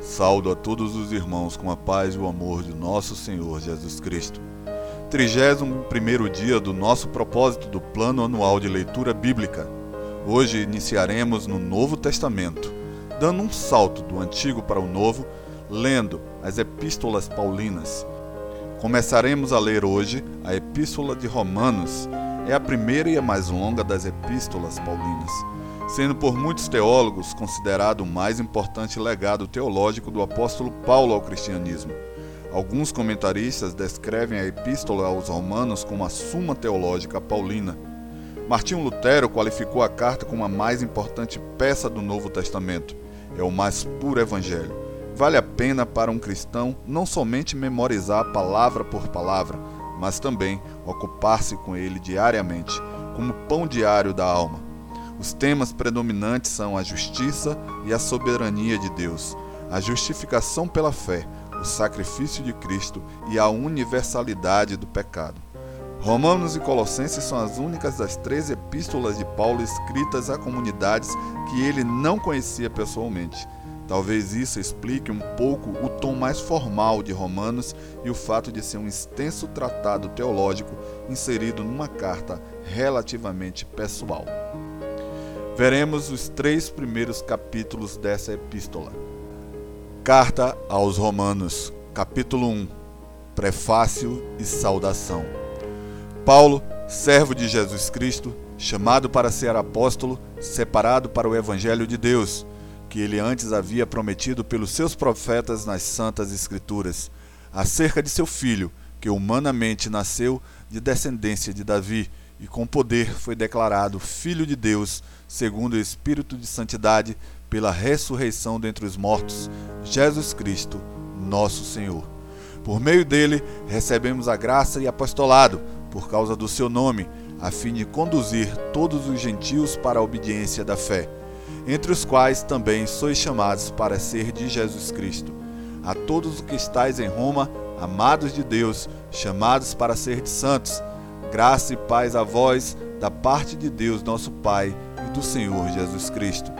Saudo a todos os irmãos com a paz e o amor de nosso Senhor Jesus Cristo. 31 dia do nosso propósito do Plano Anual de Leitura Bíblica. Hoje iniciaremos no Novo Testamento, dando um salto do Antigo para o Novo, lendo as Epístolas Paulinas. Começaremos a ler hoje a Epístola de Romanos. É a primeira e a mais longa das Epístolas Paulinas sendo por muitos teólogos considerado o mais importante legado teológico do apóstolo Paulo ao cristianismo. Alguns comentaristas descrevem a Epístola aos Romanos como a Suma Teológica Paulina. Martinho Lutero qualificou a carta como a mais importante peça do Novo Testamento. É o mais puro evangelho. Vale a pena para um cristão não somente memorizar palavra por palavra, mas também ocupar-se com ele diariamente, como pão diário da alma. Os temas predominantes são a justiça e a soberania de Deus, a justificação pela fé, o sacrifício de Cristo e a universalidade do pecado. Romanos e Colossenses são as únicas das três epístolas de Paulo escritas a comunidades que ele não conhecia pessoalmente. Talvez isso explique um pouco o tom mais formal de Romanos e o fato de ser um extenso tratado teológico inserido numa carta relativamente pessoal veremos os três primeiros capítulos dessa epístola. Carta aos Romanos, capítulo 1 Prefácio e Saudação. Paulo, servo de Jesus Cristo, chamado para ser apóstolo, separado para o Evangelho de Deus, que ele antes havia prometido pelos seus profetas nas Santas Escrituras, acerca de seu filho, que humanamente nasceu de descendência de Davi e com poder foi declarado Filho de Deus, segundo o Espírito de Santidade, pela ressurreição dentre os mortos, Jesus Cristo, nosso Senhor. Por meio dele, recebemos a graça e apostolado, por causa do seu nome, a fim de conduzir todos os gentios para a obediência da fé, entre os quais também sois chamados para ser de Jesus Cristo. A todos os que estáis em Roma, amados de Deus, chamados para ser de santos, Graça e paz a vós, da parte de Deus, nosso Pai, e do Senhor Jesus Cristo.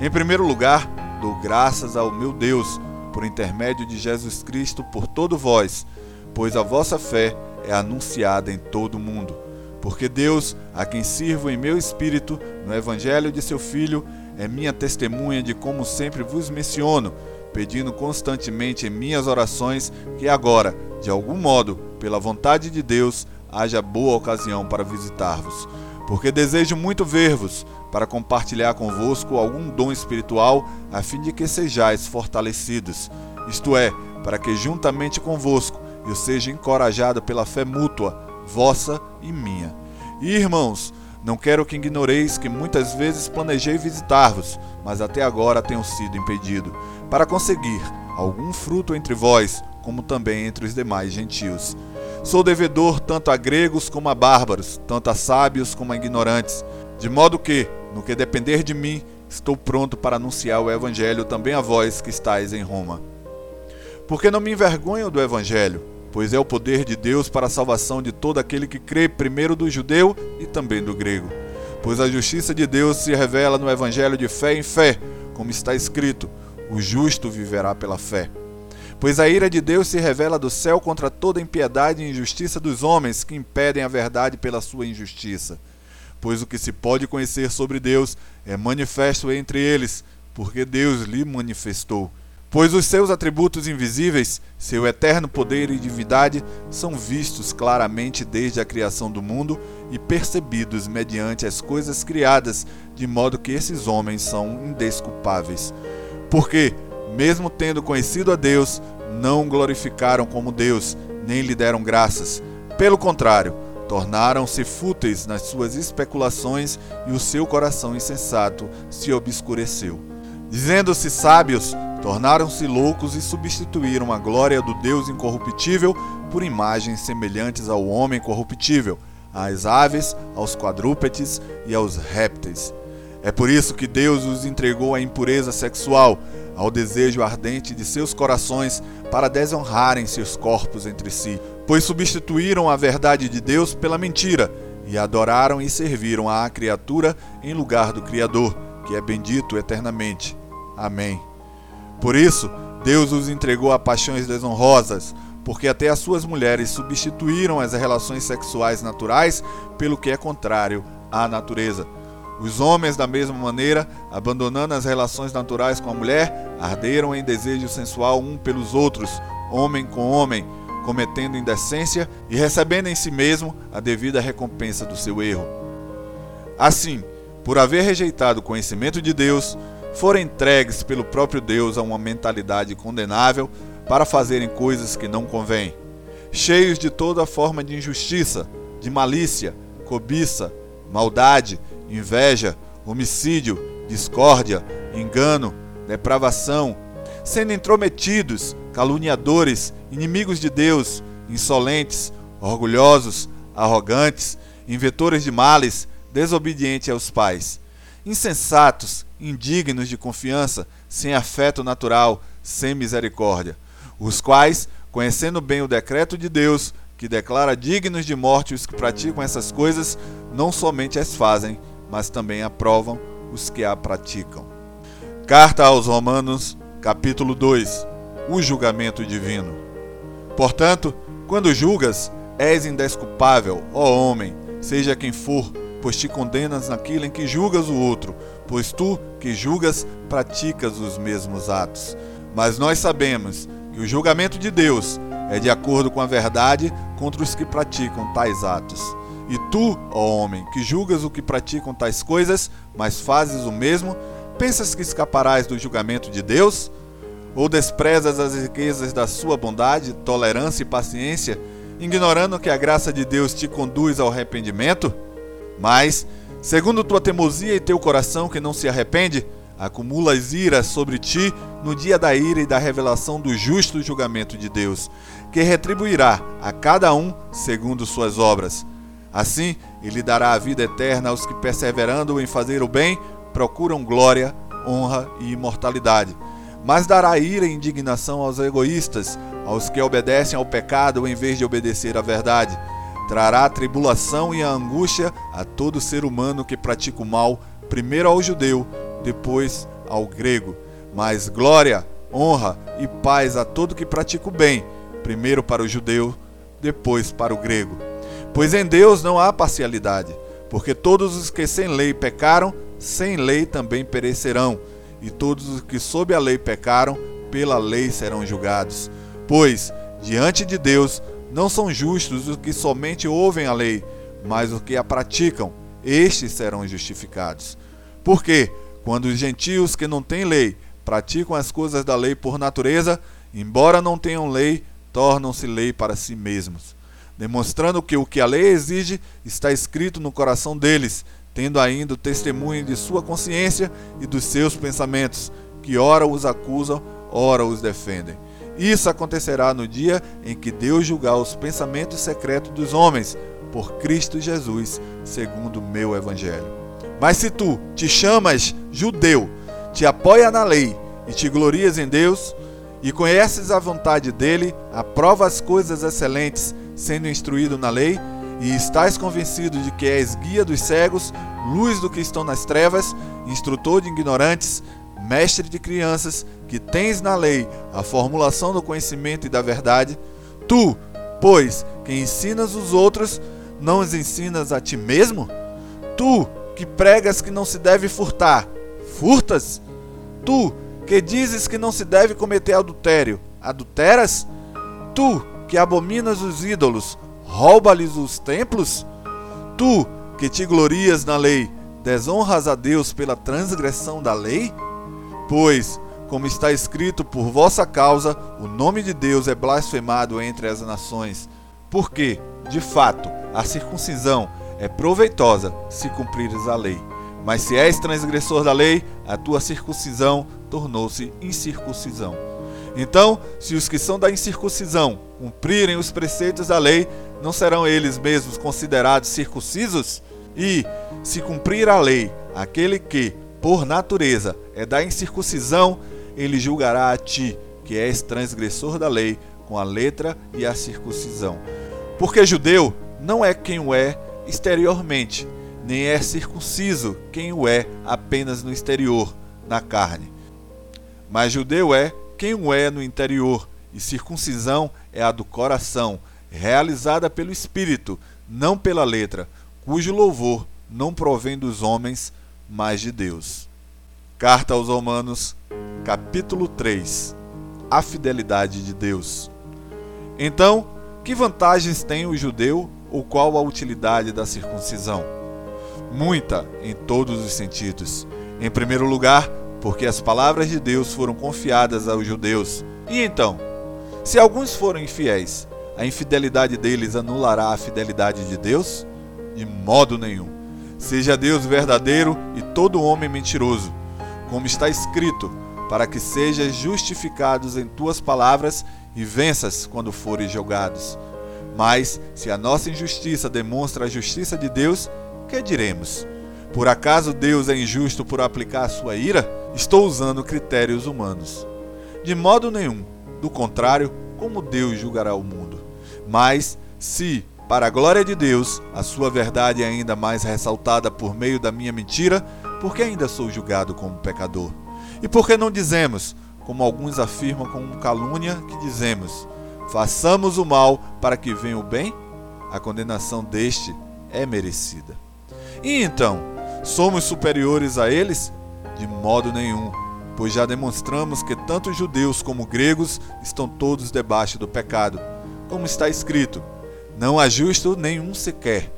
Em primeiro lugar, dou graças ao meu Deus, por intermédio de Jesus Cristo, por todo vós, pois a vossa fé é anunciada em todo o mundo. Porque Deus, a quem sirvo em meu espírito, no Evangelho de seu Filho, é minha testemunha de como sempre vos menciono, pedindo constantemente em minhas orações que agora, de algum modo, pela vontade de Deus, haja boa ocasião para visitar-vos, porque desejo muito ver-vos, para compartilhar convosco algum dom espiritual, a fim de que sejais fortalecidos, isto é, para que juntamente convosco eu seja encorajado pela fé mútua, vossa e minha. E irmãos, não quero que ignoreis que muitas vezes planejei visitar-vos, mas até agora tenho sido impedido, para conseguir algum fruto entre vós, como também entre os demais gentios. Sou devedor tanto a gregos como a bárbaros, tanto a sábios como a ignorantes, de modo que, no que depender de mim, estou pronto para anunciar o evangelho também a vós que estáis em Roma. Porque não me envergonho do evangelho, pois é o poder de Deus para a salvação de todo aquele que crê, primeiro do judeu e também do grego. Pois a justiça de Deus se revela no evangelho de fé em fé, como está escrito: o justo viverá pela fé. Pois a ira de Deus se revela do céu contra toda impiedade e injustiça dos homens que impedem a verdade pela sua injustiça. Pois o que se pode conhecer sobre Deus é manifesto entre eles, porque Deus lhe manifestou. Pois os seus atributos invisíveis, seu eterno poder e divindade, são vistos claramente desde a criação do mundo e percebidos mediante as coisas criadas, de modo que esses homens são indesculpáveis. Porque, mesmo tendo conhecido a Deus, não glorificaram como Deus, nem lhe deram graças. Pelo contrário, tornaram-se fúteis nas suas especulações e o seu coração insensato se obscureceu. Dizendo-se sábios, tornaram-se loucos e substituíram a glória do Deus incorruptível por imagens semelhantes ao homem corruptível, às aves, aos quadrúpedes e aos répteis. É por isso que Deus os entregou à impureza sexual, ao desejo ardente de seus corações para desonrarem seus corpos entre si, pois substituíram a verdade de Deus pela mentira e adoraram e serviram à criatura em lugar do Criador, que é bendito eternamente. Amém. Por isso, Deus os entregou a paixões desonrosas, porque até as suas mulheres substituíram as relações sexuais naturais pelo que é contrário à natureza. Os homens, da mesma maneira, abandonando as relações naturais com a mulher, arderam em desejo sensual um pelos outros, homem com homem, cometendo indecência e recebendo em si mesmo a devida recompensa do seu erro. Assim, por haver rejeitado o conhecimento de Deus, foram entregues pelo próprio Deus a uma mentalidade condenável para fazerem coisas que não convêm, cheios de toda forma de injustiça, de malícia, cobiça, maldade, inveja, homicídio, discórdia, engano, depravação, sendo intrometidos, caluniadores, inimigos de Deus, insolentes, orgulhosos, arrogantes, inventores de males, desobedientes aos pais, insensatos, indignos de confiança, sem afeto natural, sem misericórdia, os quais, conhecendo bem o decreto de Deus, que declara dignos de morte os que praticam essas coisas, não somente as fazem, mas também aprovam os que a praticam. Carta aos Romanos, capítulo 2 O julgamento divino. Portanto, quando julgas, és indesculpável, ó homem, seja quem for, pois te condenas naquilo em que julgas o outro, pois tu, que julgas, praticas os mesmos atos. Mas nós sabemos que o julgamento de Deus é de acordo com a verdade contra os que praticam tais atos. E tu, ó homem, que julgas o que praticam tais coisas, mas fazes o mesmo, pensas que escaparás do julgamento de Deus? Ou desprezas as riquezas da sua bondade, tolerância e paciência, ignorando que a graça de Deus te conduz ao arrependimento? Mas, segundo tua teimosia e teu coração que não se arrepende, acumulas ira sobre ti no dia da ira e da revelação do justo julgamento de Deus, que retribuirá a cada um segundo suas obras. Assim, ele dará a vida eterna aos que, perseverando em fazer o bem, procuram glória, honra e imortalidade. Mas dará ira e indignação aos egoístas, aos que obedecem ao pecado em vez de obedecer à verdade. Trará a tribulação e a angústia a todo ser humano que pratica o mal, primeiro ao judeu, depois ao grego. Mas glória, honra e paz a todo que pratica o bem, primeiro para o judeu, depois para o grego. Pois em Deus não há parcialidade, porque todos os que sem lei pecaram, sem lei também perecerão, e todos os que sob a lei pecaram, pela lei serão julgados. Pois, diante de Deus, não são justos os que somente ouvem a lei, mas os que a praticam, estes serão justificados. Porque, quando os gentios que não têm lei praticam as coisas da lei por natureza, embora não tenham lei, tornam-se lei para si mesmos demonstrando que o que a lei exige está escrito no coração deles, tendo ainda o testemunho de sua consciência e dos seus pensamentos, que ora os acusam, ora os defendem. Isso acontecerá no dia em que Deus julgar os pensamentos secretos dos homens, por Cristo Jesus, segundo o meu evangelho. Mas se tu te chamas judeu, te apoia na lei e te glorias em Deus, e conheces a vontade dele, aprova as coisas excelentes, sendo instruído na lei, e estás convencido de que és guia dos cegos, luz do que estão nas trevas, instrutor de ignorantes, mestre de crianças, que tens na lei a formulação do conhecimento e da verdade, tu, pois, que ensinas os outros, não os ensinas a ti mesmo? Tu, que pregas que não se deve furtar, furtas? Tu, que dizes que não se deve cometer adultério, adulteras? Tu, que abominas os ídolos, rouba-lhes os templos? Tu, que te glorias na lei, desonras a Deus pela transgressão da lei? Pois, como está escrito, por vossa causa, o nome de Deus é blasfemado entre as nações. Porque, de fato, a circuncisão é proveitosa se cumprires a lei. Mas se és transgressor da lei, a tua circuncisão tornou-se incircuncisão. Então, se os que são da incircuncisão cumprirem os preceitos da lei, não serão eles mesmos considerados circuncisos? E, se cumprir a lei, aquele que, por natureza, é da incircuncisão, ele julgará a ti, que és transgressor da lei, com a letra e a circuncisão. Porque judeu não é quem o é exteriormente, nem é circunciso quem o é apenas no exterior, na carne. Mas judeu é quem o é no interior, e circuncisão é a do coração, realizada pelo Espírito, não pela letra, cujo louvor não provém dos homens, mas de Deus. Carta aos Romanos, capítulo 3 A fidelidade de Deus. Então, que vantagens tem o judeu ou qual a utilidade da circuncisão? Muita em todos os sentidos. Em primeiro lugar, porque as palavras de Deus foram confiadas aos judeus. E então, se alguns foram infiéis, a infidelidade deles anulará a fidelidade de Deus? De modo nenhum. Seja Deus verdadeiro e todo homem mentiroso, como está escrito, para que sejas justificados em tuas palavras e venças quando fores julgados. Mas, se a nossa injustiça demonstra a justiça de Deus, que diremos? Por acaso Deus é injusto por aplicar a sua ira? Estou usando critérios humanos. De modo nenhum. Do contrário, como Deus julgará o mundo? Mas, se, para a glória de Deus, a sua verdade é ainda mais ressaltada por meio da minha mentira, por que ainda sou julgado como pecador? E por que não dizemos, como alguns afirmam com calúnia, que dizemos: façamos o mal para que venha o bem? A condenação deste é merecida. E então, somos superiores a eles? De modo nenhum, pois já demonstramos que tanto judeus como gregos estão todos debaixo do pecado. Como está escrito: Não há justo nenhum sequer,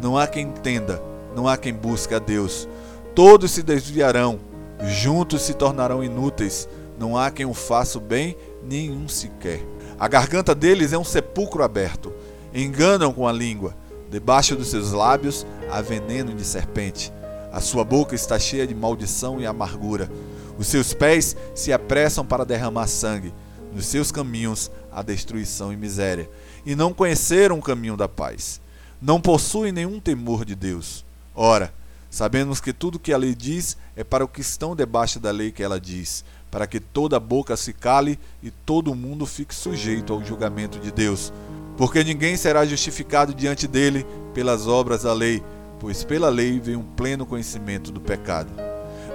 não há quem entenda, não há quem busque a Deus. Todos se desviarão, juntos se tornarão inúteis, não há quem o faça o bem, nenhum sequer. A garganta deles é um sepulcro aberto, enganam com a língua Debaixo dos seus lábios há veneno de serpente. A sua boca está cheia de maldição e amargura. Os seus pés se apressam para derramar sangue. Nos seus caminhos há destruição e miséria. E não conheceram o caminho da paz. Não possuem nenhum temor de Deus. Ora, sabemos que tudo que a lei diz é para o que estão debaixo da lei que ela diz, para que toda boca se cale e todo mundo fique sujeito ao julgamento de Deus porque ninguém será justificado diante dele pelas obras da lei, pois pela lei vem um pleno conhecimento do pecado.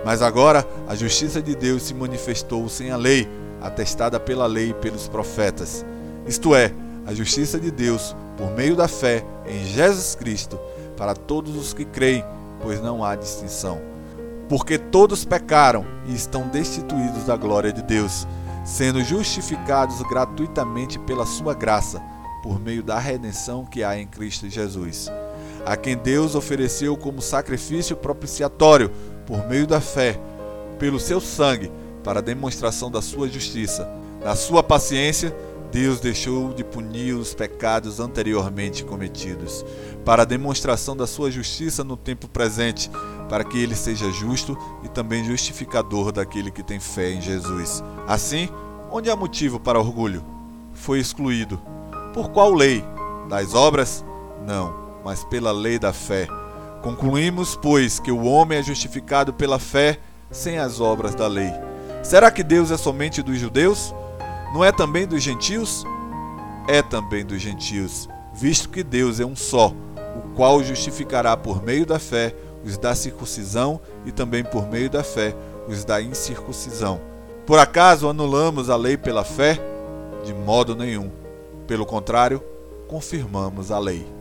Mas agora a justiça de Deus se manifestou sem a lei, atestada pela lei e pelos profetas. Isto é, a justiça de Deus por meio da fé em Jesus Cristo para todos os que creem, pois não há distinção. Porque todos pecaram e estão destituídos da glória de Deus, sendo justificados gratuitamente pela sua graça por meio da redenção que há em Cristo Jesus, a quem Deus ofereceu como sacrifício propiciatório por meio da fé, pelo seu sangue, para a demonstração da sua justiça. Na sua paciência, Deus deixou de punir os pecados anteriormente cometidos, para a demonstração da sua justiça no tempo presente, para que ele seja justo e também justificador daquele que tem fé em Jesus. Assim, onde há motivo para orgulho? Foi excluído por qual lei? Das obras? Não, mas pela lei da fé. Concluímos, pois, que o homem é justificado pela fé sem as obras da lei. Será que Deus é somente dos judeus? Não é também dos gentios? É também dos gentios, visto que Deus é um só, o qual justificará por meio da fé os da circuncisão e também por meio da fé os da incircuncisão. Por acaso anulamos a lei pela fé? De modo nenhum. Pelo contrário, confirmamos a lei.